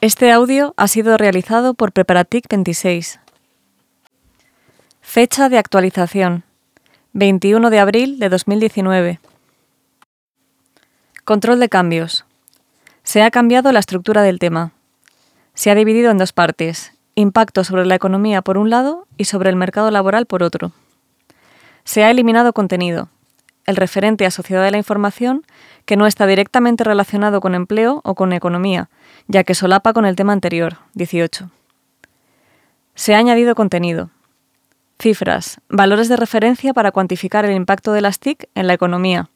Este audio ha sido realizado por Preparatic 26. Fecha de actualización 21 de abril de 2019. Control de cambios. Se ha cambiado la estructura del tema. Se ha dividido en dos partes, impacto sobre la economía por un lado y sobre el mercado laboral por otro. Se ha eliminado contenido, el referente a sociedad de la información que no está directamente relacionado con empleo o con economía, ya que solapa con el tema anterior, 18. Se ha añadido contenido. Cifras, valores de referencia para cuantificar el impacto de las TIC en la economía.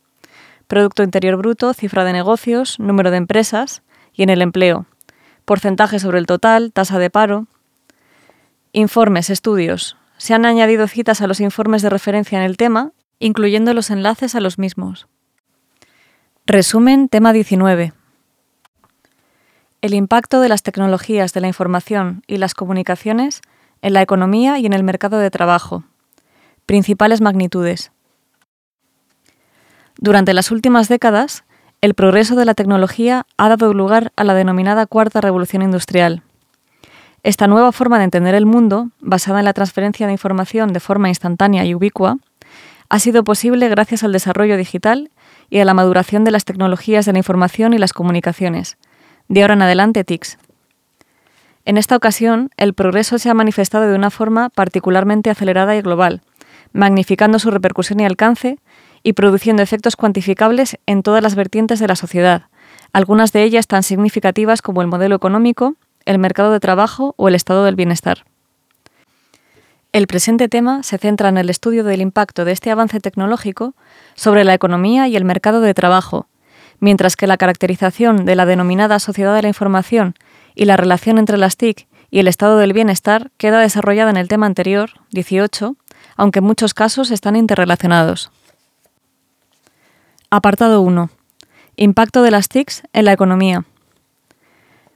Producto Interior Bruto, cifra de negocios, número de empresas y en el empleo. Porcentaje sobre el total, tasa de paro. Informes, estudios. Se han añadido citas a los informes de referencia en el tema, incluyendo los enlaces a los mismos. Resumen, tema 19. El impacto de las tecnologías de la información y las comunicaciones en la economía y en el mercado de trabajo. Principales magnitudes. Durante las últimas décadas, el progreso de la tecnología ha dado lugar a la denominada Cuarta Revolución Industrial. Esta nueva forma de entender el mundo, basada en la transferencia de información de forma instantánea y ubicua, ha sido posible gracias al desarrollo digital y a la maduración de las tecnologías de la información y las comunicaciones. De ahora en adelante, TICS. En esta ocasión, el progreso se ha manifestado de una forma particularmente acelerada y global, magnificando su repercusión y alcance y produciendo efectos cuantificables en todas las vertientes de la sociedad, algunas de ellas tan significativas como el modelo económico, el mercado de trabajo o el estado del bienestar. El presente tema se centra en el estudio del impacto de este avance tecnológico sobre la economía y el mercado de trabajo, mientras que la caracterización de la denominada sociedad de la información y la relación entre las TIC y el estado del bienestar queda desarrollada en el tema anterior, 18, aunque en muchos casos están interrelacionados. Apartado 1. Impacto de las TICs en la economía.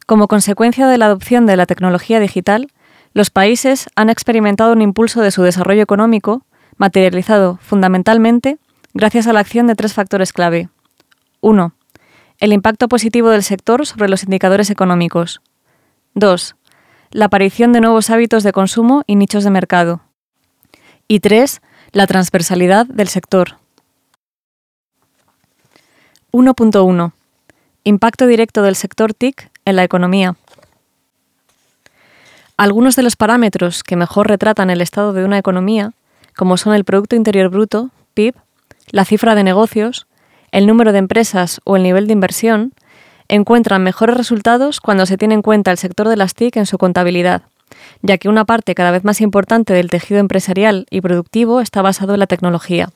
Como consecuencia de la adopción de la tecnología digital, los países han experimentado un impulso de su desarrollo económico, materializado fundamentalmente gracias a la acción de tres factores clave. 1. El impacto positivo del sector sobre los indicadores económicos. 2. La aparición de nuevos hábitos de consumo y nichos de mercado. Y 3. La transversalidad del sector. 1.1. Impacto directo del sector TIC en la economía. Algunos de los parámetros que mejor retratan el estado de una economía, como son el Producto Interior Bruto, PIB, la cifra de negocios, el número de empresas o el nivel de inversión, encuentran mejores resultados cuando se tiene en cuenta el sector de las TIC en su contabilidad, ya que una parte cada vez más importante del tejido empresarial y productivo está basado en la tecnología.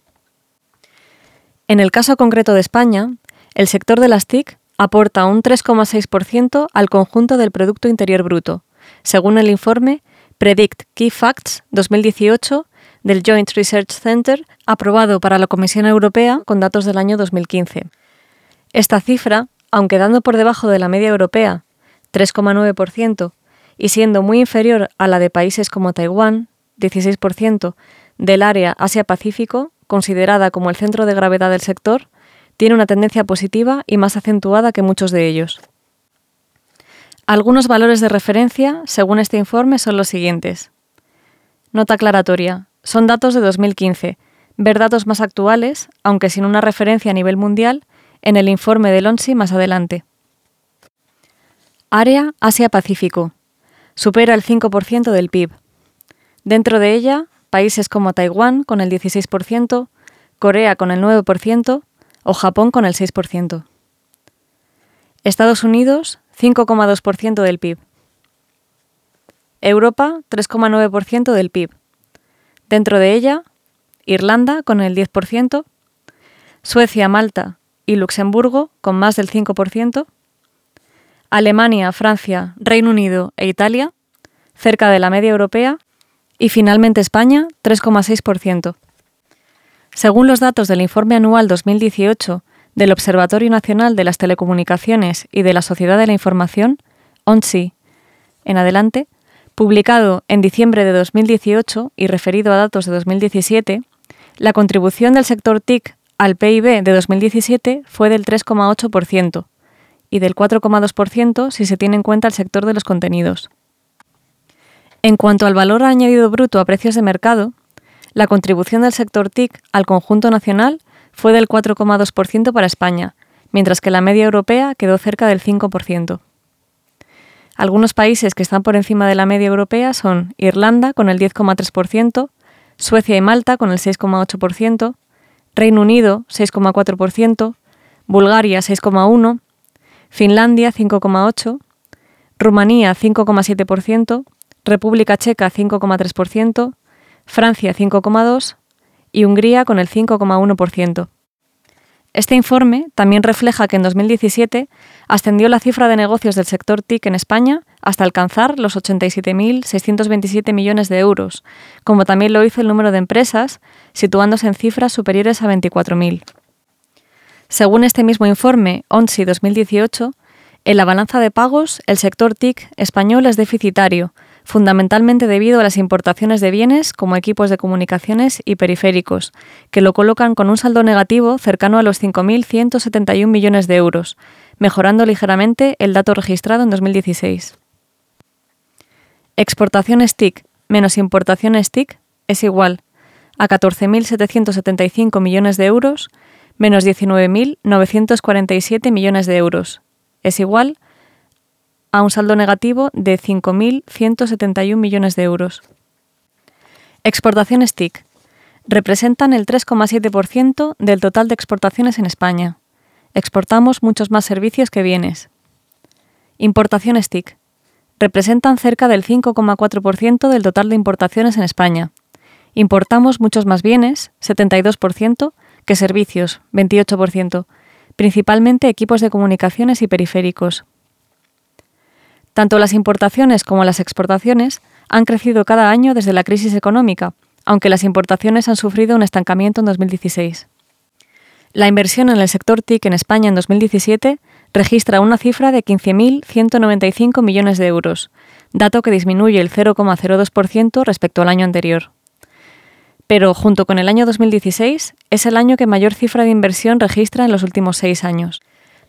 En el caso concreto de España, el sector de las TIC aporta un 3,6% al conjunto del Producto Interior Bruto, según el informe Predict Key Facts 2018 del Joint Research Center, aprobado para la Comisión Europea con datos del año 2015. Esta cifra, aunque dando por debajo de la media europea, 3,9%, y siendo muy inferior a la de países como Taiwán, 16%, del área Asia-Pacífico, considerada como el centro de gravedad del sector, tiene una tendencia positiva y más acentuada que muchos de ellos. Algunos valores de referencia, según este informe, son los siguientes. Nota aclaratoria. Son datos de 2015. Ver datos más actuales, aunque sin una referencia a nivel mundial, en el informe del ONSI más adelante. Área Asia-Pacífico. Supera el 5% del PIB. Dentro de ella, países como Taiwán con el 16%, Corea con el 9% o Japón con el 6%. Estados Unidos 5,2% del PIB. Europa, 3,9% del PIB. Dentro de ella, Irlanda con el 10%, Suecia, Malta y Luxemburgo con más del 5%, Alemania, Francia, Reino Unido e Italia, cerca de la media europea, y finalmente España, 3,6%. Según los datos del informe anual 2018 del Observatorio Nacional de las Telecomunicaciones y de la Sociedad de la Información, ONSI, en adelante, publicado en diciembre de 2018 y referido a datos de 2017, la contribución del sector TIC al PIB de 2017 fue del 3,8% y del 4,2% si se tiene en cuenta el sector de los contenidos. En cuanto al valor añadido bruto a precios de mercado, la contribución del sector TIC al conjunto nacional fue del 4,2% para España, mientras que la media europea quedó cerca del 5%. Algunos países que están por encima de la media europea son Irlanda con el 10,3%, Suecia y Malta con el 6,8%, Reino Unido 6,4%, Bulgaria 6,1%, Finlandia 5,8%, Rumanía 5,7%, República Checa 5,3%, Francia 5,2% y Hungría con el 5,1%. Este informe también refleja que en 2017 ascendió la cifra de negocios del sector TIC en España hasta alcanzar los 87.627 millones de euros, como también lo hizo el número de empresas, situándose en cifras superiores a 24.000. Según este mismo informe, ONSI 2018, en la balanza de pagos, el sector TIC español es deficitario, fundamentalmente debido a las importaciones de bienes como equipos de comunicaciones y periféricos, que lo colocan con un saldo negativo cercano a los 5.171 millones de euros, mejorando ligeramente el dato registrado en 2016. Exportaciones TIC menos importaciones TIC es igual a 14.775 millones de euros menos 19.947 millones de euros. Es igual a a un saldo negativo de 5.171 millones de euros. Exportaciones TIC representan el 3,7% del total de exportaciones en España. Exportamos muchos más servicios que bienes. Importaciones TIC representan cerca del 5,4% del total de importaciones en España. Importamos muchos más bienes, 72%, que servicios, 28%, principalmente equipos de comunicaciones y periféricos, tanto las importaciones como las exportaciones han crecido cada año desde la crisis económica, aunque las importaciones han sufrido un estancamiento en 2016. La inversión en el sector TIC en España en 2017 registra una cifra de 15.195 millones de euros, dato que disminuye el 0,02% respecto al año anterior. Pero, junto con el año 2016, es el año que mayor cifra de inversión registra en los últimos seis años,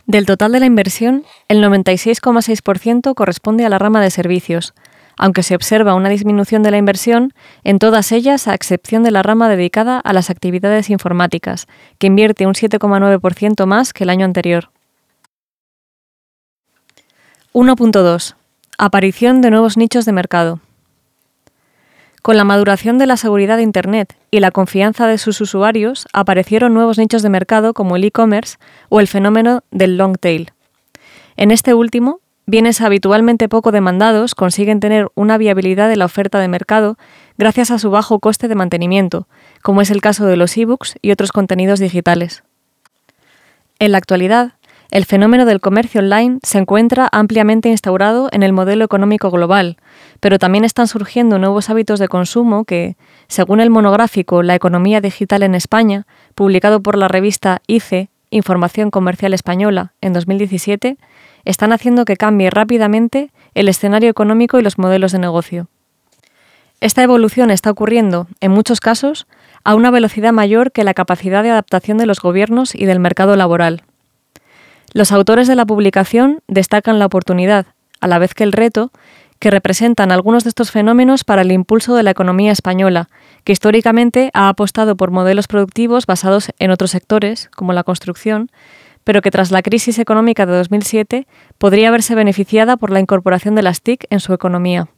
del total de la inversión, el 96,6% corresponde a la rama de servicios, aunque se observa una disminución de la inversión en todas ellas a excepción de la rama dedicada a las actividades informáticas, que invierte un 7,9% más que el año anterior. 1.2. Aparición de nuevos nichos de mercado. Con la maduración de la seguridad de Internet y la confianza de sus usuarios, aparecieron nuevos nichos de mercado como el e-commerce o el fenómeno del long tail. En este último, bienes habitualmente poco demandados consiguen tener una viabilidad de la oferta de mercado gracias a su bajo coste de mantenimiento, como es el caso de los e-books y otros contenidos digitales. En la actualidad, el fenómeno del comercio online se encuentra ampliamente instaurado en el modelo económico global, pero también están surgiendo nuevos hábitos de consumo que, según el monográfico La economía digital en España, publicado por la revista ICE, Información Comercial Española, en 2017, están haciendo que cambie rápidamente el escenario económico y los modelos de negocio. Esta evolución está ocurriendo, en muchos casos, a una velocidad mayor que la capacidad de adaptación de los gobiernos y del mercado laboral. Los autores de la publicación destacan la oportunidad, a la vez que el reto, que representan algunos de estos fenómenos para el impulso de la economía española, que históricamente ha apostado por modelos productivos basados en otros sectores, como la construcción, pero que tras la crisis económica de 2007 podría haberse beneficiada por la incorporación de las TIC en su economía.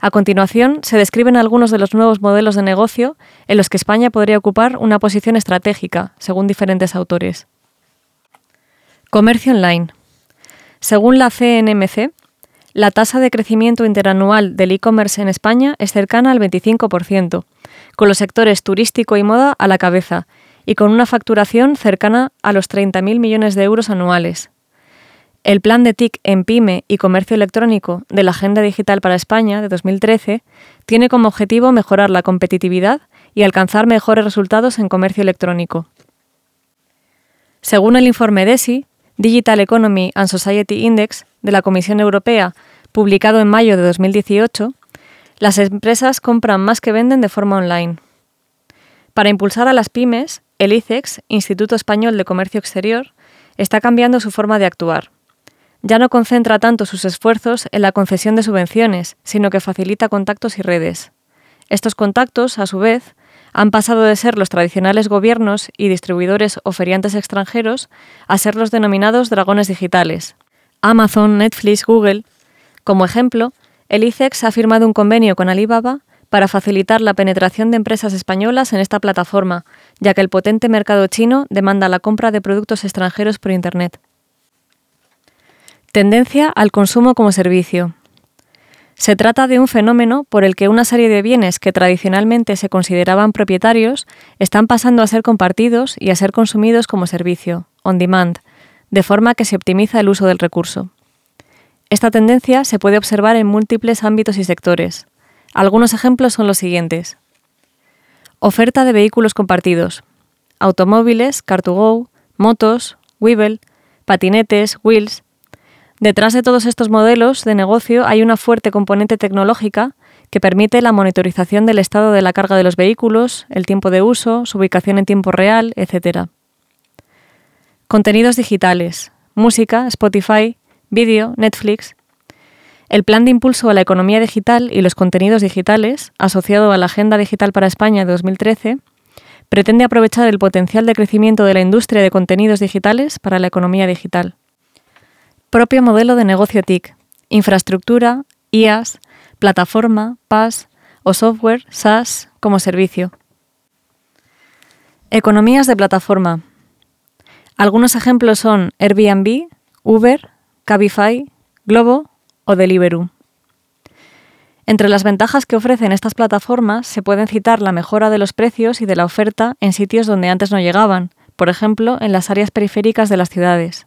A continuación, se describen algunos de los nuevos modelos de negocio en los que España podría ocupar una posición estratégica, según diferentes autores. Comercio online. Según la CNMC, la tasa de crecimiento interanual del e-commerce en España es cercana al 25%, con los sectores turístico y moda a la cabeza, y con una facturación cercana a los 30.000 millones de euros anuales. El plan de TIC en PyME y comercio electrónico de la Agenda Digital para España de 2013 tiene como objetivo mejorar la competitividad y alcanzar mejores resultados en comercio electrónico. Según el informe DESI, Digital Economy and Society Index de la Comisión Europea, publicado en mayo de 2018, las empresas compran más que venden de forma online. Para impulsar a las pymes, el ICEX, Instituto Español de Comercio Exterior, está cambiando su forma de actuar, ya no concentra tanto sus esfuerzos en la concesión de subvenciones, sino que facilita contactos y redes. Estos contactos, a su vez, han pasado de ser los tradicionales gobiernos y distribuidores o feriantes extranjeros a ser los denominados dragones digitales. Amazon, Netflix, Google. Como ejemplo, el ICEX ha firmado un convenio con Alibaba para facilitar la penetración de empresas españolas en esta plataforma, ya que el potente mercado chino demanda la compra de productos extranjeros por Internet. Tendencia al consumo como servicio. Se trata de un fenómeno por el que una serie de bienes que tradicionalmente se consideraban propietarios están pasando a ser compartidos y a ser consumidos como servicio, on demand, de forma que se optimiza el uso del recurso. Esta tendencia se puede observar en múltiples ámbitos y sectores. Algunos ejemplos son los siguientes. Oferta de vehículos compartidos. Automóviles, Car2Go, motos, Weevil, patinetes, Wheels. Detrás de todos estos modelos de negocio hay una fuerte componente tecnológica que permite la monitorización del estado de la carga de los vehículos, el tiempo de uso, su ubicación en tiempo real, etc. Contenidos digitales. Música, Spotify, vídeo, Netflix, el Plan de Impulso a la Economía Digital y los Contenidos Digitales, asociado a la Agenda Digital para España de 2013, pretende aprovechar el potencial de crecimiento de la industria de contenidos digitales para la economía digital. Propio modelo de negocio TIC, infraestructura, IaaS, plataforma, PaaS o software SaaS como servicio. Economías de plataforma. Algunos ejemplos son Airbnb, Uber, Cabify, Globo o Deliveroo. Entre las ventajas que ofrecen estas plataformas se pueden citar la mejora de los precios y de la oferta en sitios donde antes no llegaban, por ejemplo, en las áreas periféricas de las ciudades.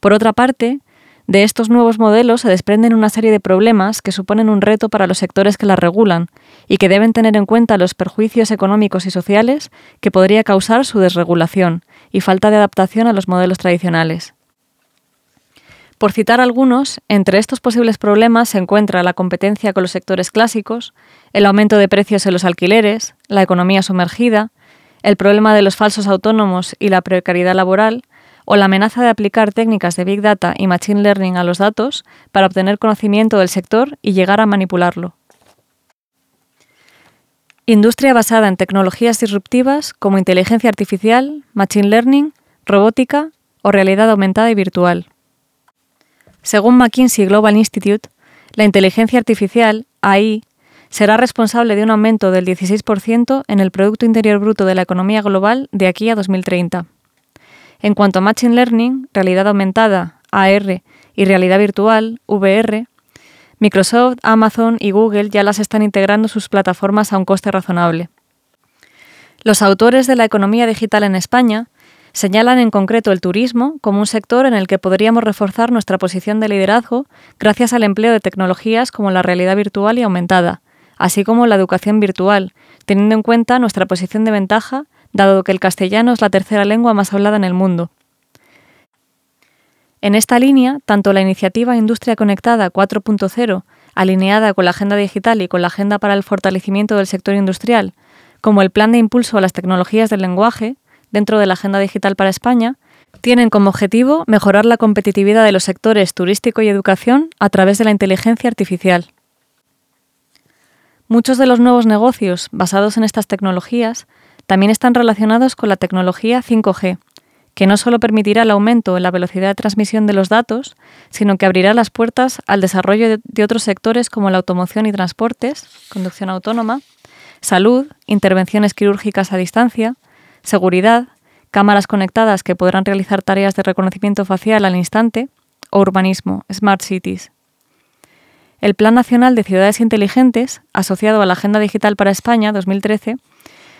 Por otra parte, de estos nuevos modelos se desprenden una serie de problemas que suponen un reto para los sectores que las regulan y que deben tener en cuenta los perjuicios económicos y sociales que podría causar su desregulación y falta de adaptación a los modelos tradicionales. Por citar algunos, entre estos posibles problemas se encuentra la competencia con los sectores clásicos, el aumento de precios en los alquileres, la economía sumergida, el problema de los falsos autónomos y la precariedad laboral, o la amenaza de aplicar técnicas de Big Data y Machine Learning a los datos para obtener conocimiento del sector y llegar a manipularlo. Industria basada en tecnologías disruptivas como inteligencia artificial, Machine Learning, robótica o realidad aumentada y virtual. Según McKinsey Global Institute, la inteligencia artificial, AI, será responsable de un aumento del 16% en el Producto Interior Bruto de la economía global de aquí a 2030. En cuanto a Machine Learning, realidad aumentada, AR, y realidad virtual, VR, Microsoft, Amazon y Google ya las están integrando sus plataformas a un coste razonable. Los autores de la economía digital en España Señalan en concreto el turismo como un sector en el que podríamos reforzar nuestra posición de liderazgo gracias al empleo de tecnologías como la realidad virtual y aumentada, así como la educación virtual, teniendo en cuenta nuestra posición de ventaja, dado que el castellano es la tercera lengua más hablada en el mundo. En esta línea, tanto la iniciativa Industria Conectada 4.0, alineada con la Agenda Digital y con la Agenda para el Fortalecimiento del Sector Industrial, como el Plan de Impulso a las Tecnologías del Lenguaje, dentro de la Agenda Digital para España, tienen como objetivo mejorar la competitividad de los sectores turístico y educación a través de la inteligencia artificial. Muchos de los nuevos negocios basados en estas tecnologías también están relacionados con la tecnología 5G, que no solo permitirá el aumento en la velocidad de transmisión de los datos, sino que abrirá las puertas al desarrollo de, otros sectores como la automoción y transportes, conducción autónoma, salud, intervenciones quirúrgicas a distancia, seguridad, cámaras conectadas que podrán realizar tareas de reconocimiento facial al instante, o urbanismo, Smart Cities. El Plan Nacional de Ciudades Inteligentes, asociado a la Agenda Digital para España 2013,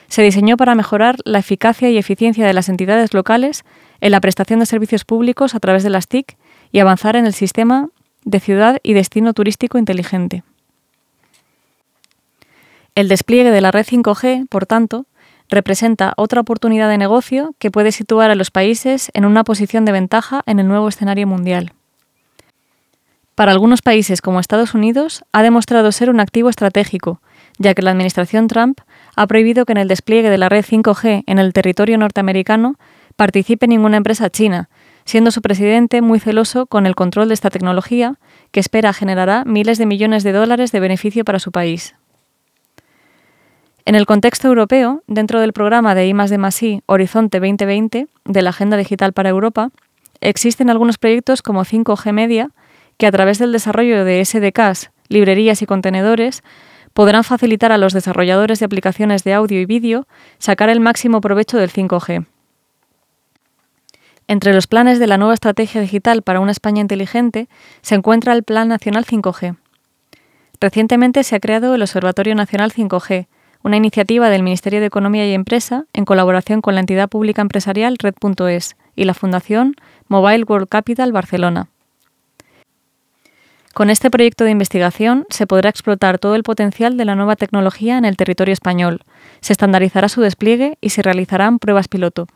se diseñó para mejorar la eficacia y eficiencia de las entidades locales en la prestación de servicios públicos a través de las TIC y avanzar en el sistema de ciudad y destino turístico inteligente. El despliegue de la red 5G, por tanto, representa otra oportunidad de negocio que puede situar a los países en una posición de ventaja en el nuevo escenario mundial. Para algunos países como Estados Unidos ha demostrado ser un activo estratégico, ya que la administración Trump ha prohibido que en el despliegue de la red 5G en el territorio norteamericano participe ninguna empresa china, siendo su presidente muy celoso con el control de esta tecnología, que espera generará miles de millones de dólares de beneficio para su país. En el contexto europeo, dentro del programa de I Horizonte 2020 de la Agenda Digital para Europa, existen algunos proyectos como 5G Media que a través del desarrollo de SDKs, librerías y contenedores podrán facilitar a los desarrolladores de aplicaciones de audio y vídeo sacar el máximo provecho del 5G. Entre los planes de la nueva estrategia digital para una España inteligente se encuentra el Plan Nacional 5G. Recientemente se ha creado el Observatorio Nacional 5G, una iniciativa del Ministerio de Economía y Empresa en colaboración con la entidad pública empresarial Red.es y la Fundación Mobile World Capital Barcelona. Con este proyecto de investigación se podrá explotar todo el potencial de la nueva tecnología en el territorio español, se estandarizará su despliegue y se realizarán pruebas piloto.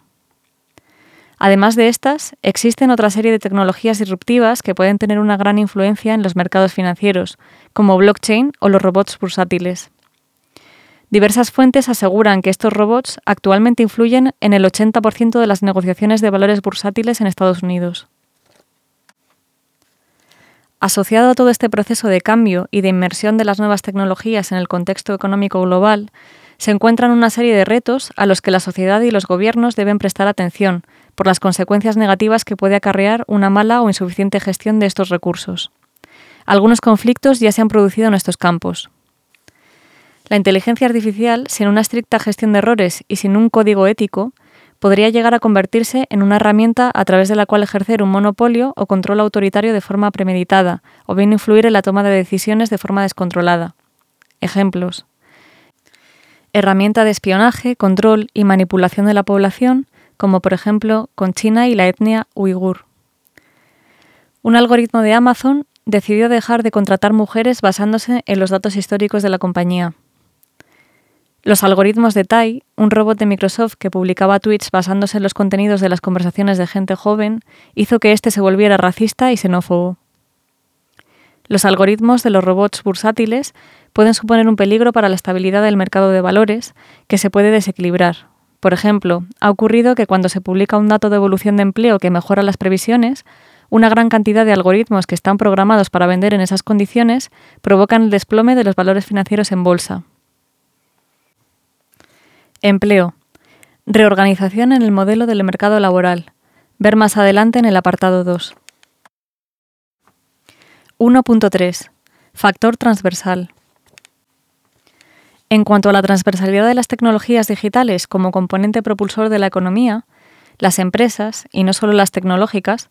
Además de estas, existen otra serie de tecnologías disruptivas que pueden tener una gran influencia en los mercados financieros, como blockchain o los robots bursátiles. Diversas fuentes aseguran que estos robots actualmente influyen en el 80% de las negociaciones de valores bursátiles en Estados Unidos. Asociado a todo este proceso de cambio y de inmersión de las nuevas tecnologías en el contexto económico global, se encuentran una serie de retos a los que la sociedad y los gobiernos deben prestar atención por las consecuencias negativas que puede acarrear una mala o insuficiente gestión de estos recursos. Algunos conflictos ya se han producido en estos campos. La inteligencia artificial, sin una estricta gestión de errores y sin un código ético, podría llegar a convertirse en una herramienta a través de la cual ejercer un monopolio o control autoritario de forma premeditada, o bien influir en la toma de decisiones de forma descontrolada. Ejemplos. Herramienta de espionaje, control y manipulación de la población, como por ejemplo con China y la etnia uigur. Un algoritmo de Amazon decidió dejar de contratar mujeres basándose en los datos históricos de la compañía. Los algoritmos de Tai, un robot de Microsoft que publicaba tweets basándose en los contenidos de las conversaciones de gente joven, hizo que éste se volviera racista y xenófobo. Los algoritmos de los robots bursátiles pueden suponer un peligro para la estabilidad del mercado de valores, que se puede desequilibrar. Por ejemplo, ha ocurrido que cuando se publica un dato de evolución de empleo que mejora las previsiones, una gran cantidad de algoritmos que están programados para vender en esas condiciones provocan el desplome de los valores financieros en bolsa. Empleo. Reorganización en el modelo del mercado laboral. Ver más adelante en el apartado 2. 1.3. Factor transversal. En cuanto a la transversalidad de las tecnologías digitales como componente propulsor de la economía, las empresas, y no solo las tecnológicas,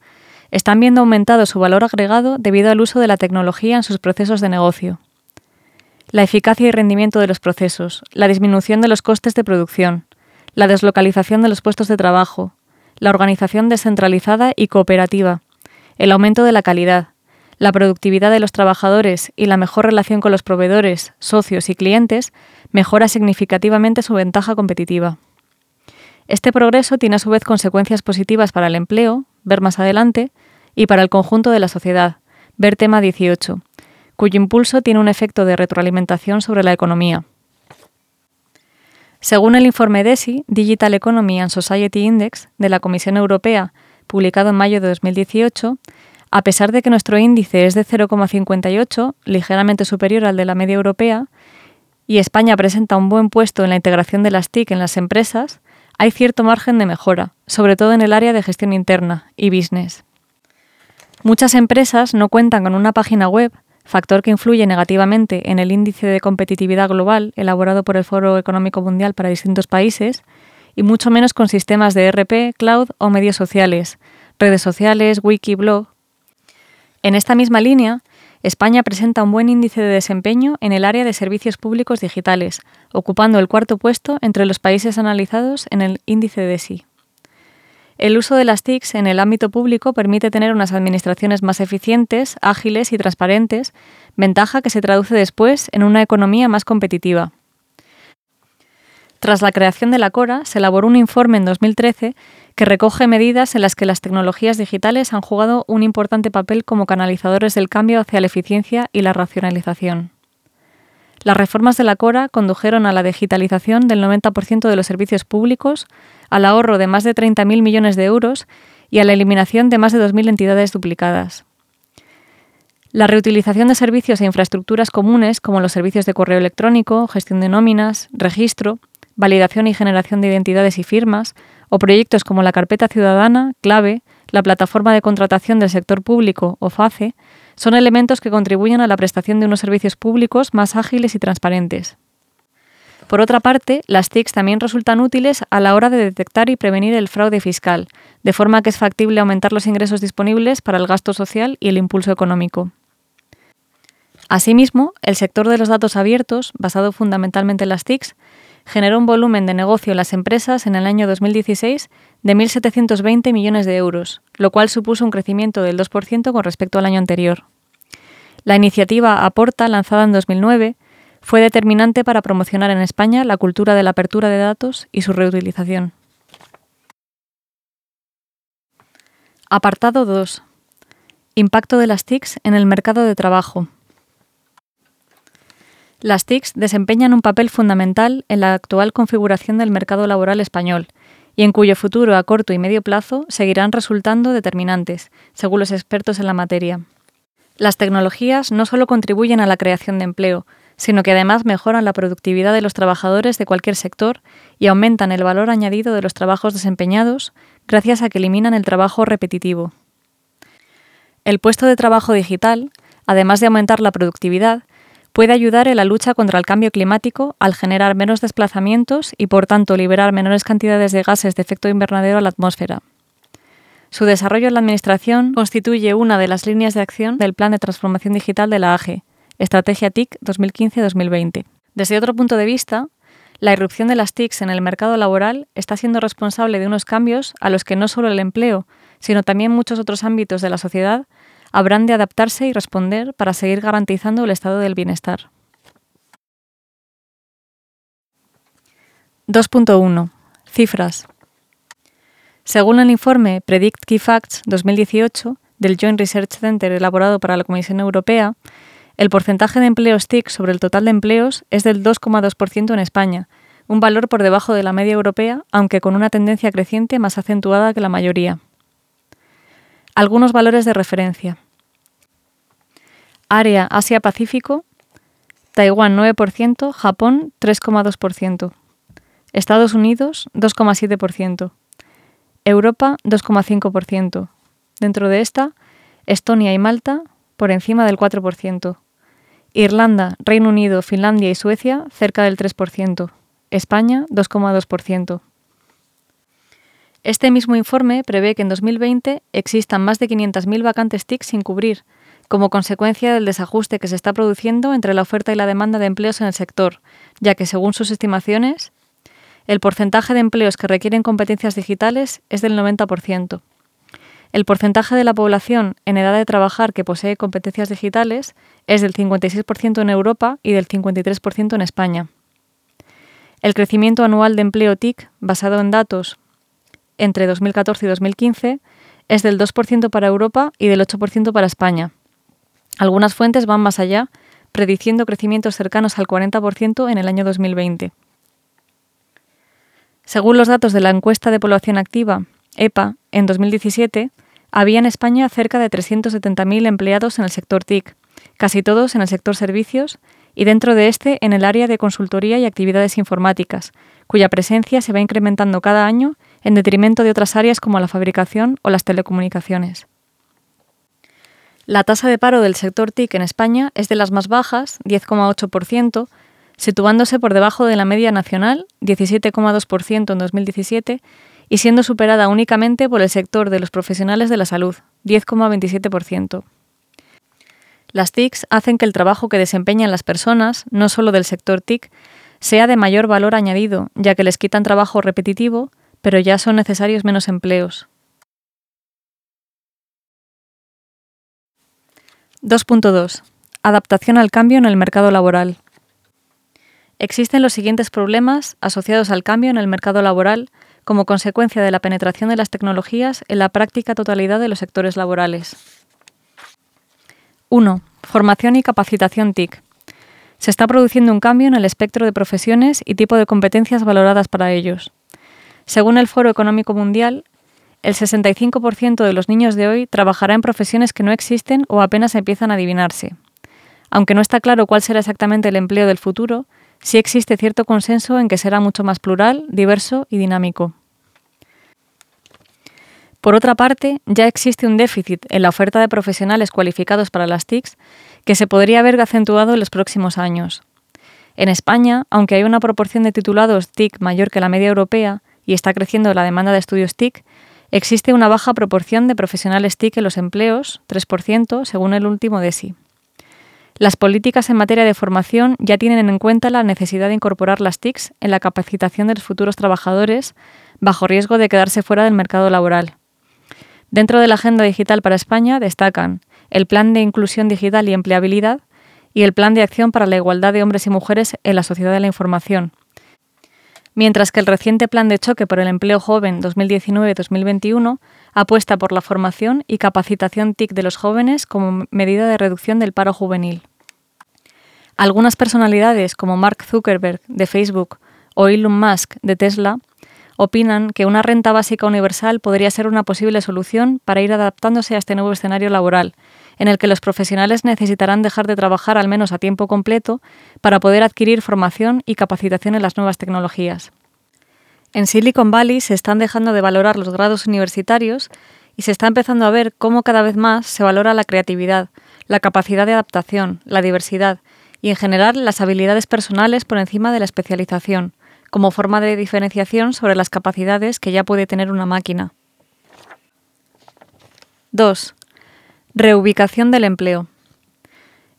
están viendo aumentado su valor agregado debido al uso de la tecnología en sus procesos de negocio la eficacia y rendimiento de los procesos, la disminución de los costes de producción, la deslocalización de los puestos de trabajo, la organización descentralizada y cooperativa, el aumento de la calidad, la productividad de los trabajadores y la mejor relación con los proveedores, socios y clientes mejora significativamente su ventaja competitiva. Este progreso tiene a su vez consecuencias positivas para el empleo, ver más adelante, y para el conjunto de la sociedad, ver tema 18, cuyo impulso tiene un efecto de retroalimentación sobre la economía. Según el informe DESI, Digital Economy and Society Index, de la Comisión Europea, publicado en mayo de 2018, a pesar de que nuestro índice es de 0,58, ligeramente superior al de la media europea, y España presenta un buen puesto en la integración de las TIC en las empresas, hay cierto margen de mejora, sobre todo en el área de gestión interna y business. Muchas empresas no cuentan con una página web factor que influye negativamente en el índice de competitividad global elaborado por el Foro Económico Mundial para distintos países, y mucho menos con sistemas de RP, cloud o medios sociales, redes sociales, wiki, blog. En esta misma línea, España presenta un buen índice de desempeño en el área de servicios públicos digitales, ocupando el cuarto puesto entre los países analizados en el índice de SI. El uso de las TICs en el ámbito público permite tener unas administraciones más eficientes, ágiles y transparentes, ventaja que se traduce después en una economía más competitiva. Tras la creación de la Cora, se elaboró un informe en 2013 que recoge medidas en las que las tecnologías digitales han jugado un importante papel como canalizadores del cambio hacia la eficiencia y la racionalización. Las reformas de la Cora condujeron a la digitalización del 90% de los servicios públicos, al ahorro de más de 30.000 millones de euros y a la eliminación de más de 2.000 entidades duplicadas. La reutilización de servicios e infraestructuras comunes como los servicios de correo electrónico, gestión de nóminas, registro, validación y generación de identidades y firmas, o proyectos como la carpeta ciudadana, clave, la plataforma de contratación del sector público o FACE, son elementos que contribuyen a la prestación de unos servicios públicos más ágiles y transparentes. Por otra parte, las TICs también resultan útiles a la hora de detectar y prevenir el fraude fiscal, de forma que es factible aumentar los ingresos disponibles para el gasto social y el impulso económico. Asimismo, el sector de los datos abiertos, basado fundamentalmente en las TICs, generó un volumen de negocio en las empresas en el año 2016 de 1.720 millones de euros, lo cual supuso un crecimiento del 2% con respecto al año anterior. La iniciativa Aporta, lanzada en 2009, fue determinante para promocionar en España la cultura de la apertura de datos y su reutilización. Apartado 2. Impacto de las TICs en el mercado de trabajo. Las TICs desempeñan un papel fundamental en la actual configuración del mercado laboral español y en cuyo futuro a corto y medio plazo seguirán resultando determinantes, según los expertos en la materia. Las tecnologías no solo contribuyen a la creación de empleo, sino que además mejoran la productividad de los trabajadores de cualquier sector y aumentan el valor añadido de los trabajos desempeñados gracias a que eliminan el trabajo repetitivo. El puesto de trabajo digital, además de aumentar la productividad, puede ayudar en la lucha contra el cambio climático al generar menos desplazamientos y por tanto liberar menores cantidades de gases de efecto invernadero a la atmósfera. Su desarrollo en la Administración constituye una de las líneas de acción del Plan de Transformación Digital de la AGE, Estrategia TIC 2015-2020. Desde otro punto de vista, la irrupción de las TICs en el mercado laboral está siendo responsable de unos cambios a los que no solo el empleo, sino también muchos otros ámbitos de la sociedad habrán de adaptarse y responder para seguir garantizando el estado del bienestar. 2.1. Cifras. Según el informe Predict Key Facts 2018 del Joint Research Center elaborado para la Comisión Europea, el porcentaje de empleos TIC sobre el total de empleos es del 2,2% en España, un valor por debajo de la media europea, aunque con una tendencia creciente más acentuada que la mayoría. Algunos valores de referencia. Área Asia-Pacífico, Taiwán 9%, Japón 3,2%, Estados Unidos 2,7%, Europa 2,5%. Dentro de esta, Estonia y Malta por encima del 4%, Irlanda, Reino Unido, Finlandia y Suecia cerca del 3%, España 2,2%. Este mismo informe prevé que en 2020 existan más de 500.000 vacantes TIC sin cubrir, como consecuencia del desajuste que se está produciendo entre la oferta y la demanda de empleos en el sector, ya que, según sus estimaciones, el porcentaje de empleos que requieren competencias digitales es del 90%. El porcentaje de la población en edad de trabajar que posee competencias digitales es del 56% en Europa y del 53% en España. El crecimiento anual de empleo TIC, basado en datos entre 2014 y 2015 es del 2% para Europa y del 8% para España. Algunas fuentes van más allá, prediciendo crecimientos cercanos al 40% en el año 2020. Según los datos de la encuesta de población activa, EPA, en 2017, había en España cerca de 370.000 empleados en el sector TIC, casi todos en el sector servicios y dentro de este en el área de consultoría y actividades informáticas, cuya presencia se va incrementando cada año en detrimento de otras áreas como la fabricación o las telecomunicaciones. La tasa de paro del sector TIC en España es de las más bajas, 10,8%, situándose por debajo de la media nacional, 17,2% en 2017, y siendo superada únicamente por el sector de los profesionales de la salud, 10,27%. Las TICs hacen que el trabajo que desempeñan las personas, no solo del sector TIC, sea de mayor valor añadido, ya que les quitan trabajo repetitivo, pero ya son necesarios menos empleos. 2.2. Adaptación al cambio en el mercado laboral. Existen los siguientes problemas asociados al cambio en el mercado laboral como consecuencia de la penetración de las tecnologías en la práctica totalidad de los sectores laborales. 1. Formación y capacitación TIC. Se está produciendo un cambio en el espectro de profesiones y tipo de competencias valoradas para ellos. Según el Foro Económico Mundial, el 65% de los niños de hoy trabajará en profesiones que no existen o apenas empiezan a adivinarse. Aunque no está claro cuál será exactamente el empleo del futuro, sí existe cierto consenso en que será mucho más plural, diverso y dinámico. Por otra parte, ya existe un déficit en la oferta de profesionales cualificados para las TICs que se podría haber acentuado en los próximos años. En España, aunque hay una proporción de titulados TIC mayor que la media europea y está creciendo la demanda de estudios TIC, existe una baja proporción de profesionales TIC en los empleos, 3%, según el último DESI. Las políticas en materia de formación ya tienen en cuenta la necesidad de incorporar las TICs en la capacitación de los futuros trabajadores, bajo riesgo de quedarse fuera del mercado laboral. Dentro de la Agenda Digital para España destacan el Plan de Inclusión Digital y Empleabilidad y el Plan de Acción para la Igualdad de Hombres y Mujeres en la Sociedad de la Información, mientras que el reciente Plan de Choque por el Empleo Joven 2019-2021 apuesta por la formación y capacitación TIC de los jóvenes como medida de reducción del paro juvenil. Algunas personalidades como Mark Zuckerberg de Facebook o Elon Musk de Tesla opinan que una renta básica universal podría ser una posible solución para ir adaptándose a este nuevo escenario laboral, en el que los profesionales necesitarán dejar de trabajar al menos a tiempo completo para poder adquirir formación y capacitación en las nuevas tecnologías. En Silicon Valley se están dejando de valorar los grados universitarios y se está empezando a ver cómo cada vez más se valora la creatividad, la capacidad de adaptación, la diversidad y en general las habilidades personales por encima de la especialización, como forma de diferenciación sobre las capacidades que ya puede tener una máquina. 2. Reubicación del empleo.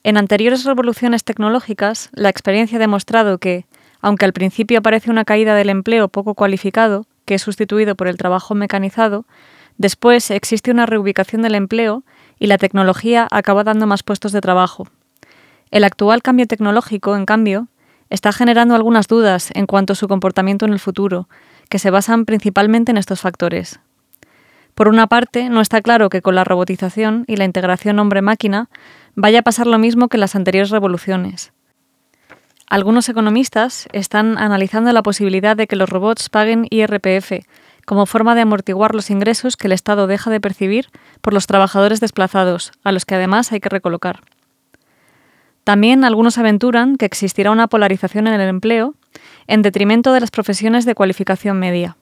En anteriores revoluciones tecnológicas, la experiencia ha demostrado que, aunque al principio aparece una caída del empleo poco cualificado, que es sustituido por el trabajo mecanizado, después existe una reubicación del empleo y la tecnología acaba dando más puestos de trabajo. El actual cambio tecnológico, en cambio, está generando algunas dudas en cuanto a su comportamiento en el futuro, que se basan principalmente en estos factores. Por una parte, no está claro que con la robotización y la integración hombre-máquina vaya a pasar lo mismo que en las anteriores revoluciones. Algunos economistas están analizando la posibilidad de que los robots paguen IRPF como forma de amortiguar los ingresos que el Estado deja de percibir por los trabajadores desplazados, a los que además hay que recolocar. También algunos aventuran que existirá una polarización en el empleo en detrimento de las profesiones de cualificación media.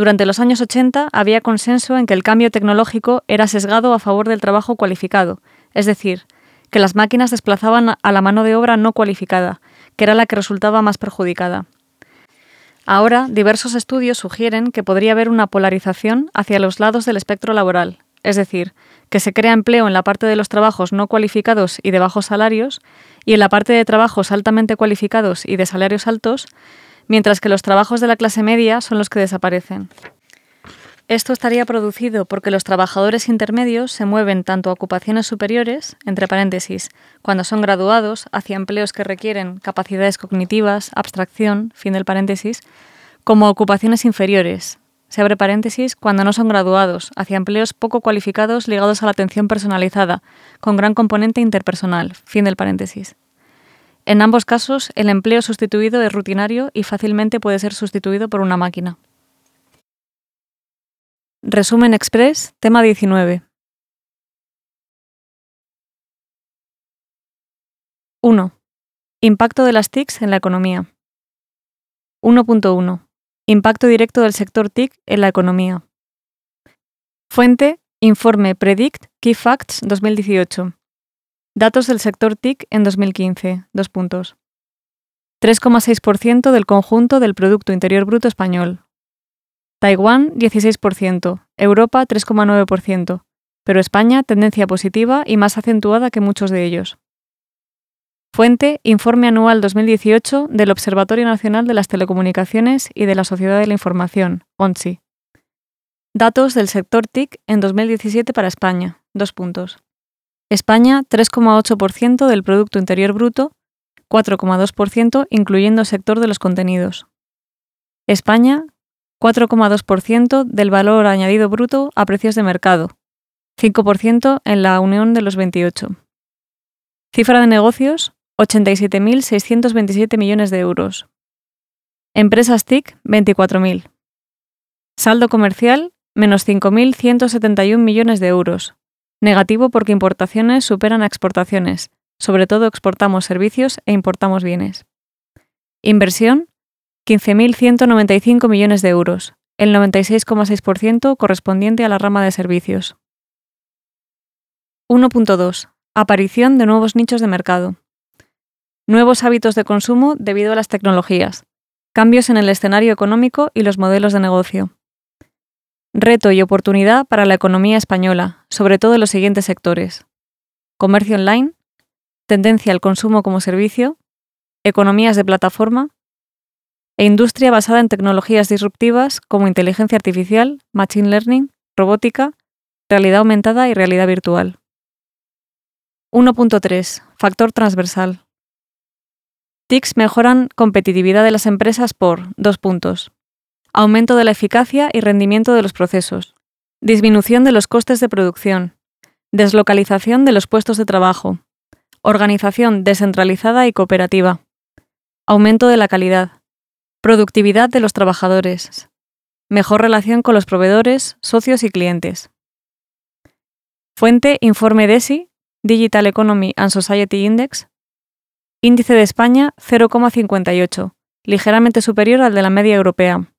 Durante los años 80 había consenso en que el cambio tecnológico era sesgado a favor del trabajo cualificado, es decir, que las máquinas desplazaban a la mano de obra no cualificada, que era la que resultaba más perjudicada. Ahora, diversos estudios sugieren que podría haber una polarización hacia los lados del espectro laboral, es decir, que se crea empleo en la parte de los trabajos no cualificados y de bajos salarios, y en la parte de trabajos altamente cualificados y de salarios altos, mientras que los trabajos de la clase media son los que desaparecen. Esto estaría producido porque los trabajadores intermedios se mueven tanto a ocupaciones superiores, entre paréntesis, cuando son graduados, hacia empleos que requieren capacidades cognitivas, abstracción, fin del paréntesis, como a ocupaciones inferiores, se abre paréntesis, cuando no son graduados, hacia empleos poco cualificados ligados a la atención personalizada, con gran componente interpersonal, fin del paréntesis. En ambos casos, el empleo sustituido es rutinario y fácilmente puede ser sustituido por una máquina. Resumen Express, tema 19. 1. Impacto de las TICs en la economía. 1.1. Impacto directo del sector TIC en la economía. Fuente, informe Predict Key Facts 2018. Datos del sector TIC en 2015. Dos puntos. 3,6% del conjunto del Producto Interior Bruto español, Taiwán 16%, Europa 3,9%, pero España tendencia positiva y más acentuada que muchos de ellos. Fuente Informe Anual 2018 del Observatorio Nacional de las Telecomunicaciones y de la Sociedad de la Información, ONSI. Datos del sector TIC en 2017 para España. Dos puntos. España 3,8% del Producto Interior Bruto, 4,2% incluyendo sector de los contenidos. España 4,2% del valor añadido bruto a precios de mercado, 5% en la Unión de los 28. Cifra de negocios, 87.627 millones de euros. Empresas TIC, 24.000. Saldo comercial, menos 5.171 millones de euros. Negativo porque importaciones superan a exportaciones. Sobre todo exportamos servicios e importamos bienes. Inversión, 15.195 millones de euros, el 96,6% correspondiente a la rama de servicios. 1.2. Aparición de nuevos nichos de mercado. Nuevos hábitos de consumo debido a las tecnologías. Cambios en el escenario económico y los modelos de negocio. Reto y oportunidad para la economía española, sobre todo en los siguientes sectores. Comercio online, tendencia al consumo como servicio, economías de plataforma e industria basada en tecnologías disruptivas como inteligencia artificial, machine learning, robótica, realidad aumentada y realidad virtual. 1.3. Factor transversal. TICs mejoran competitividad de las empresas por dos puntos. Aumento de la eficacia y rendimiento de los procesos. Disminución de los costes de producción. Deslocalización de los puestos de trabajo. Organización descentralizada y cooperativa. Aumento de la calidad. Productividad de los trabajadores. Mejor relación con los proveedores, socios y clientes. Fuente Informe DESI, Digital Economy and Society Index. Índice de España 0,58, ligeramente superior al de la media europea.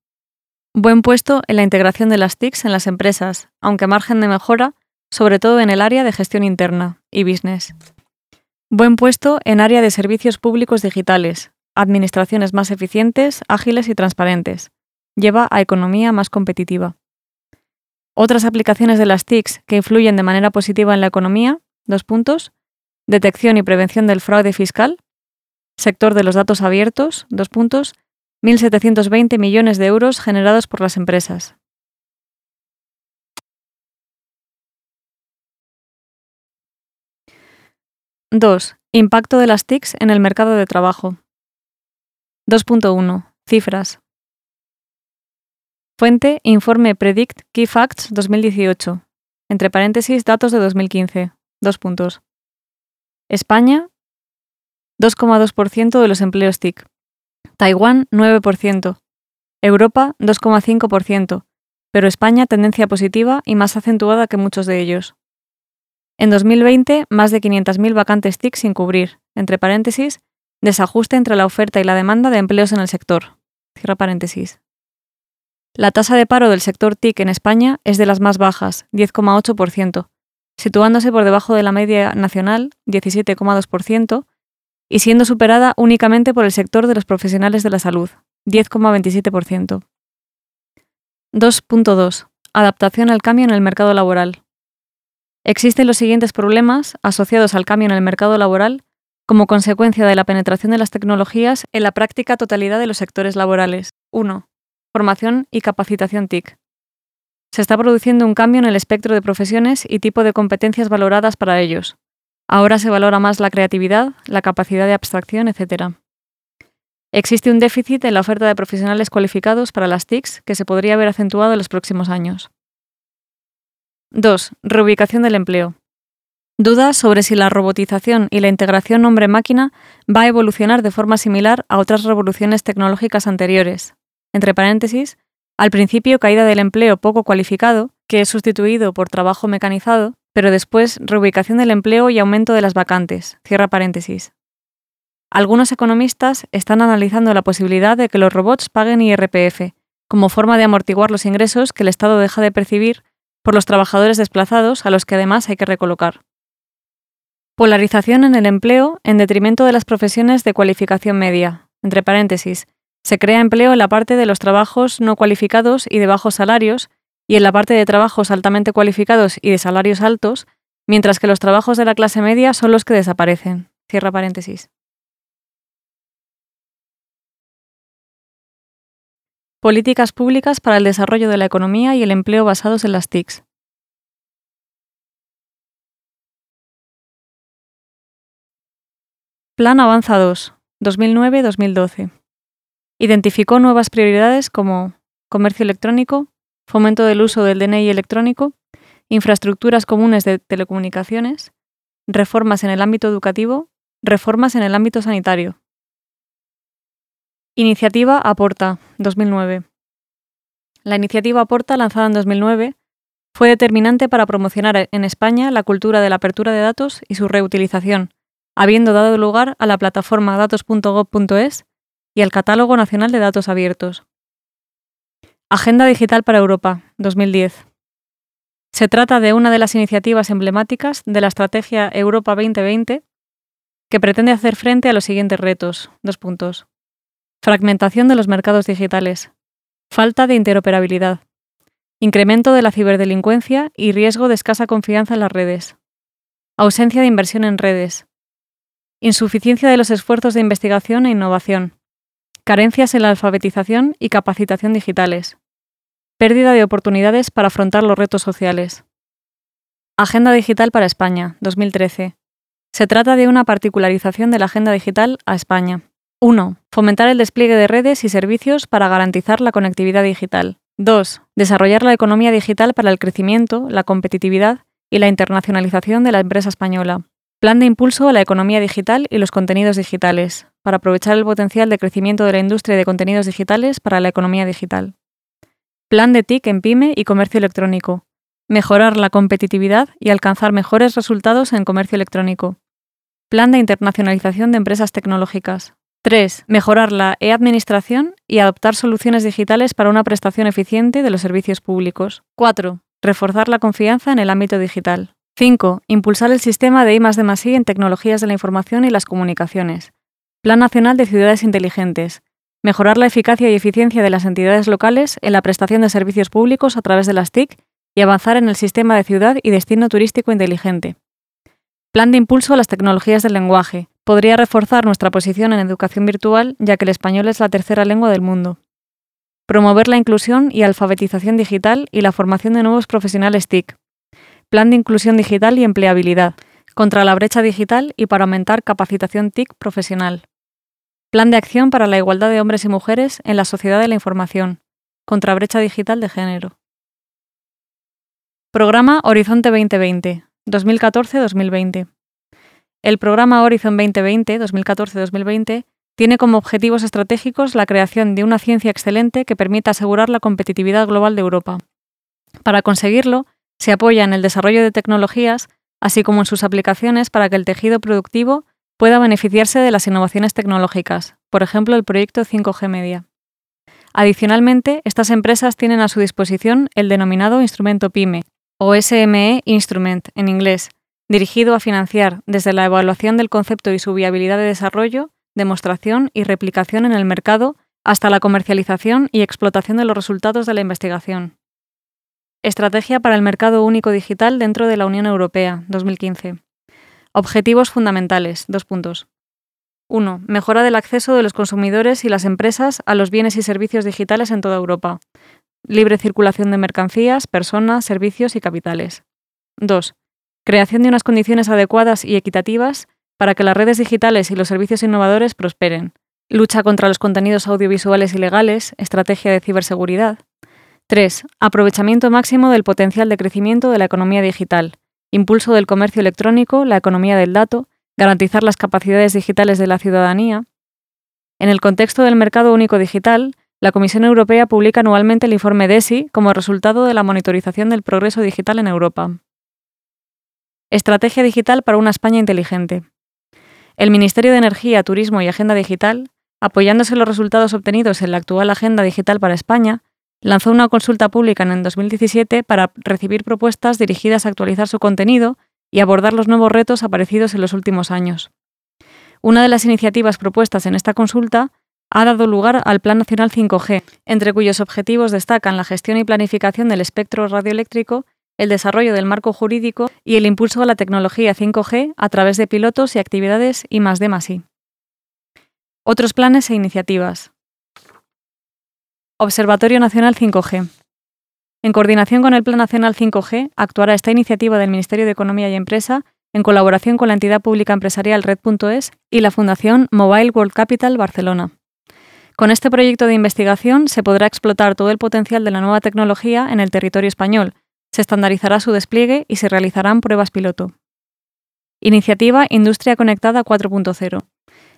Buen puesto en la integración de las TICs en las empresas, aunque margen de mejora, sobre todo en el área de gestión interna y business. Buen puesto en área de servicios públicos digitales, administraciones más eficientes, ágiles y transparentes. Lleva a economía más competitiva. Otras aplicaciones de las TICs que influyen de manera positiva en la economía, dos puntos, detección y prevención del fraude fiscal, sector de los datos abiertos, dos puntos, 1.720 millones de euros generados por las empresas. Dos, Impacto de las TICs en el mercado de trabajo. 2.1. Cifras. Fuente, informe Predict Key Facts 2018. Entre paréntesis, datos de 2015. Dos puntos. España, 2,2% de los empleos TIC. Taiwán 9%, Europa 2,5%, pero España tendencia positiva y más acentuada que muchos de ellos. En 2020, más de 500.000 vacantes TIC sin cubrir, entre paréntesis, desajuste entre la oferta y la demanda de empleos en el sector. La tasa de paro del sector TIC en España es de las más bajas, 10,8%, situándose por debajo de la media nacional, 17,2%, y siendo superada únicamente por el sector de los profesionales de la salud, 10,27%. 2.2. Adaptación al cambio en el mercado laboral. Existen los siguientes problemas asociados al cambio en el mercado laboral como consecuencia de la penetración de las tecnologías en la práctica totalidad de los sectores laborales. 1. Formación y capacitación TIC. Se está produciendo un cambio en el espectro de profesiones y tipo de competencias valoradas para ellos, Ahora se valora más la creatividad, la capacidad de abstracción, etc. Existe un déficit en la oferta de profesionales cualificados para las TICs que se podría haber acentuado en los próximos años. 2. Reubicación del empleo. Dudas sobre si la robotización y la integración hombre-máquina va a evolucionar de forma similar a otras revoluciones tecnológicas anteriores. Entre paréntesis, al principio caída del empleo poco cualificado, que es sustituido por trabajo mecanizado, pero después reubicación del empleo y aumento de las vacantes. Cierra paréntesis. Algunos economistas están analizando la posibilidad de que los robots paguen IRPF, como forma de amortiguar los ingresos que el Estado deja de percibir por los trabajadores desplazados a los que además hay que recolocar. Polarización en el empleo en detrimento de las profesiones de cualificación media. Entre paréntesis, se crea empleo en la parte de los trabajos no cualificados y de bajos salarios y en la parte de trabajos altamente cualificados y de salarios altos, mientras que los trabajos de la clase media son los que desaparecen. Cierra paréntesis. Políticas públicas para el desarrollo de la economía y el empleo basados en las TICs. Plan Avanza 2, 2009-2012. Identificó nuevas prioridades como comercio electrónico, fomento del uso del DNI electrónico, infraestructuras comunes de telecomunicaciones, reformas en el ámbito educativo, reformas en el ámbito sanitario. Iniciativa Aporta, 2009. La iniciativa Porta, lanzada en 2009, fue determinante para promocionar en España la cultura de la apertura de datos y su reutilización, habiendo dado lugar a la plataforma datos.gov.es y al Catálogo Nacional de Datos Abiertos. Agenda Digital para Europa, 2010. Se trata de una de las iniciativas emblemáticas de la Estrategia Europa 2020 que pretende hacer frente a los siguientes retos. Dos puntos. Fragmentación de los mercados digitales. Falta de interoperabilidad. Incremento de la ciberdelincuencia y riesgo de escasa confianza en las redes. Ausencia de inversión en redes. Insuficiencia de los esfuerzos de investigación e innovación. Carencias en la alfabetización y capacitación digitales. Pérdida de oportunidades para afrontar los retos sociales. Agenda Digital para España, 2013. Se trata de una particularización de la Agenda Digital a España. 1. Fomentar el despliegue de redes y servicios para garantizar la conectividad digital. 2. Desarrollar la economía digital para el crecimiento, la competitividad y la internacionalización de la empresa española. Plan de impulso a la economía digital y los contenidos digitales, para aprovechar el potencial de crecimiento de la industria de contenidos digitales para la economía digital. Plan de TIC en PyME y comercio electrónico. Mejorar la competitividad y alcanzar mejores resultados en comercio electrónico. Plan de internacionalización de empresas tecnológicas. 3. Mejorar la e-administración y adoptar soluciones digitales para una prestación eficiente de los servicios públicos. 4. Reforzar la confianza en el ámbito digital. 5. Impulsar el sistema de I+D+I en tecnologías de la información y las comunicaciones. Plan Nacional de Ciudades Inteligentes mejorar la eficacia y eficiencia de las entidades locales en la prestación de servicios públicos a través de las TIC y avanzar en el sistema de ciudad y destino turístico inteligente. Plan de impulso a las tecnologías del lenguaje. Podría reforzar nuestra posición en educación virtual, ya que el español es la tercera lengua del mundo. Promover la inclusión y alfabetización digital y la formación de nuevos profesionales TIC. Plan de inclusión digital y empleabilidad. Contra la brecha digital y para aumentar capacitación TIC profesional. Plan de acción para la igualdad de hombres y mujeres en la sociedad de la información, contra brecha digital de género. Programa Horizonte 2020, 2014-2020. El programa Horizon 2020, 2014-2020, tiene como objetivos estratégicos la creación de una ciencia excelente que permita asegurar la competitividad global de Europa. Para conseguirlo, se apoya en el desarrollo de tecnologías, así como en sus aplicaciones para que el tejido productivo pueda beneficiarse de las innovaciones tecnológicas, por ejemplo el proyecto 5G Media. Adicionalmente, estas empresas tienen a su disposición el denominado instrumento PYME, o SME Instrument en inglés, dirigido a financiar desde la evaluación del concepto y su viabilidad de desarrollo, demostración y replicación en el mercado hasta la comercialización y explotación de los resultados de la investigación. Estrategia para el Mercado Único Digital dentro de la Unión Europea, 2015. Objetivos fundamentales. Dos puntos. 1. Mejora del acceso de los consumidores y las empresas a los bienes y servicios digitales en toda Europa. Libre circulación de mercancías, personas, servicios y capitales. 2. Creación de unas condiciones adecuadas y equitativas para que las redes digitales y los servicios innovadores prosperen. Lucha contra los contenidos audiovisuales ilegales, estrategia de ciberseguridad. 3. Aprovechamiento máximo del potencial de crecimiento de la economía digital, impulso del comercio electrónico, la economía del dato, garantizar las capacidades digitales de la ciudadanía. En el contexto del mercado único digital, la Comisión Europea publica anualmente el informe DESI como resultado de la monitorización del progreso digital en Europa. Estrategia digital para una España inteligente. El Ministerio de Energía, Turismo y Agenda Digital, apoyándose en los resultados obtenidos en la actual Agenda Digital para España, lanzó una consulta pública en el 2017 para recibir propuestas dirigidas a actualizar su contenido y abordar los nuevos retos aparecidos en los últimos años. Una de las iniciativas propuestas en esta consulta ha dado lugar al Plan Nacional 5G, entre cuyos objetivos destacan la gestión y planificación del espectro radioeléctrico, el desarrollo del marco jurídico y el impulso a la tecnología 5G a través de pilotos y actividades I D Otros planes e iniciativas. Observatorio Nacional 5G. En coordinación con el Plan Nacional 5G, actuará esta iniciativa del Ministerio de Economía y Empresa en colaboración con la entidad pública empresarial Red.es y la Fundación Mobile World Capital Barcelona. Con este proyecto de investigación se podrá explotar todo el potencial de la nueva tecnología en el territorio español, se estandarizará su despliegue y se realizarán pruebas piloto. Iniciativa Industria Conectada 4.0.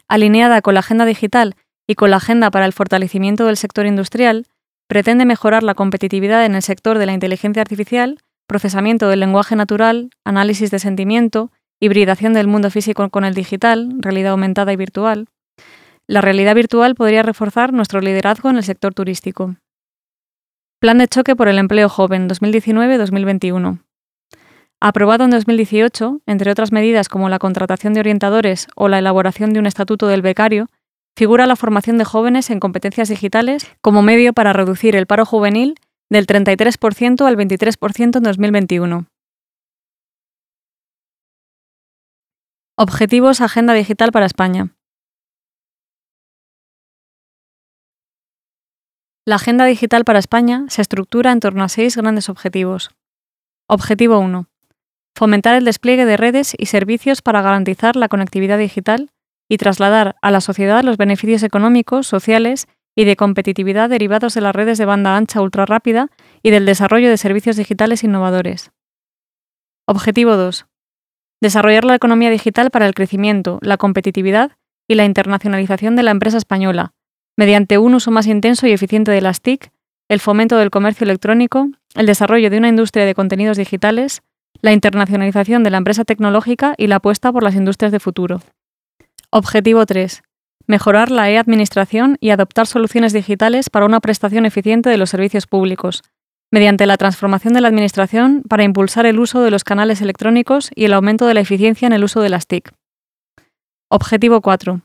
Alineada con la agenda digital y con la agenda para el fortalecimiento del sector industrial, pretende mejorar la competitividad en el sector de la inteligencia artificial, procesamiento del lenguaje natural, análisis de sentimiento, hibridación del mundo físico con el digital, realidad aumentada y virtual. La realidad virtual podría reforzar nuestro liderazgo en el sector turístico. Plan de choque por el empleo joven 2019-2021. Aprobado en 2018, entre otras medidas como la contratación de orientadores o la elaboración de un estatuto del becario, figura la formación de jóvenes en competencias digitales como medio para reducir el paro juvenil del 33% al 23% en 2021. Objetivos Agenda Digital para España. La Agenda Digital para España se estructura en torno a seis grandes objetivos. Objetivo 1. Fomentar el despliegue de redes y servicios para garantizar la conectividad digital y trasladar a la sociedad los beneficios económicos, sociales y de competitividad derivados de las redes de banda ancha ultrarrápida y del desarrollo de servicios digitales innovadores. Objetivo 2. Desarrollar la economía digital para el crecimiento, la competitividad y la internacionalización de la empresa española, mediante un uso más intenso y eficiente de las TIC, el fomento del comercio electrónico, el desarrollo de una industria de contenidos digitales, la internacionalización de la empresa tecnológica y la apuesta por las industrias de futuro. Objetivo 3. Mejorar la e-administración y adoptar soluciones digitales para una prestación eficiente de los servicios públicos, mediante la transformación de la Administración para impulsar el uso de los canales electrónicos y el aumento de la eficiencia en el uso de las TIC. Objetivo 4.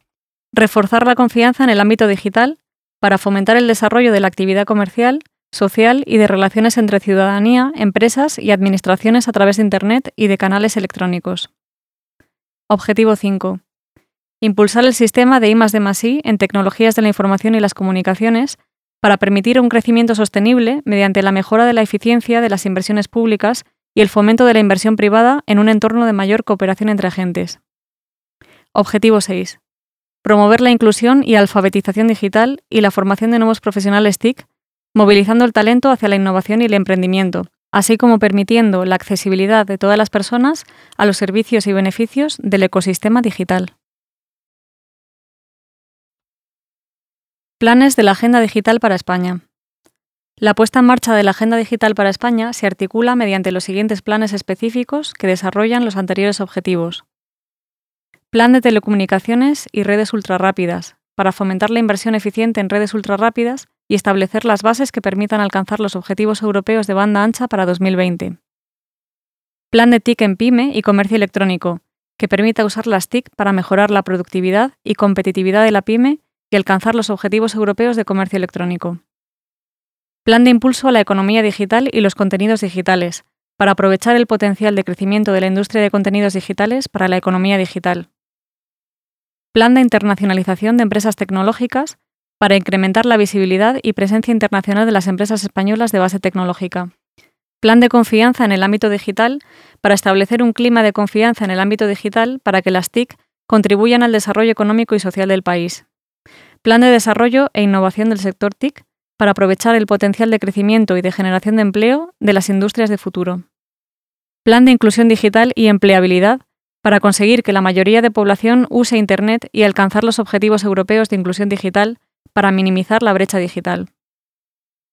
Reforzar la confianza en el ámbito digital para fomentar el desarrollo de la actividad comercial, social y de relaciones entre ciudadanía, empresas y administraciones a través de Internet y de canales electrónicos. Objetivo 5. Impulsar el sistema de I+D+I en tecnologías de la información y las comunicaciones para permitir un crecimiento sostenible mediante la mejora de la eficiencia de las inversiones públicas y el fomento de la inversión privada en un entorno de mayor cooperación entre agentes. Objetivo 6. Promover la inclusión y alfabetización digital y la formación de nuevos profesionales TIC, movilizando el talento hacia la innovación y el emprendimiento, así como permitiendo la accesibilidad de todas las personas a los servicios y beneficios del ecosistema digital. Planes de la Agenda Digital para España. La puesta en marcha de la Agenda Digital para España se articula mediante los siguientes planes específicos que desarrollan los anteriores objetivos. Plan de telecomunicaciones y redes ultrarrápidas, para fomentar la inversión eficiente en redes ultrarrápidas y establecer las bases que permitan alcanzar los objetivos europeos de banda ancha para 2020. Plan de TIC en PyME y comercio electrónico, que permita usar las TIC para mejorar la productividad y competitividad de la PyME y alcanzar los objetivos europeos de comercio electrónico. Plan de impulso a la economía digital y los contenidos digitales, para aprovechar el potencial de crecimiento de la industria de contenidos digitales para la economía digital. Plan de internacionalización de empresas tecnológicas, para incrementar la visibilidad y presencia internacional de las empresas españolas de base tecnológica. Plan de confianza en el ámbito digital, para establecer un clima de confianza en el ámbito digital para que las TIC contribuyan al desarrollo económico y social del país. Plan de desarrollo e innovación del sector TIC para aprovechar el potencial de crecimiento y de generación de empleo de las industrias de futuro. Plan de inclusión digital y empleabilidad para conseguir que la mayoría de población use Internet y alcanzar los objetivos europeos de inclusión digital para minimizar la brecha digital.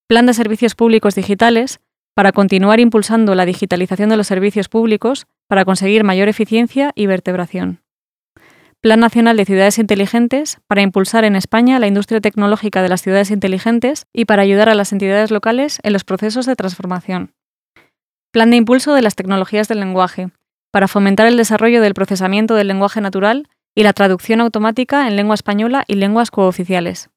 Plan de servicios públicos digitales para continuar impulsando la digitalización de los servicios públicos para conseguir mayor eficiencia y vertebración. Plan Nacional de Ciudades Inteligentes para impulsar en España la industria tecnológica de las ciudades inteligentes y para ayudar a las entidades locales en los procesos de transformación. Plan de impulso de las tecnologías del lenguaje para fomentar el desarrollo del procesamiento del lenguaje natural y la traducción automática en lengua española y lenguas cooficiales.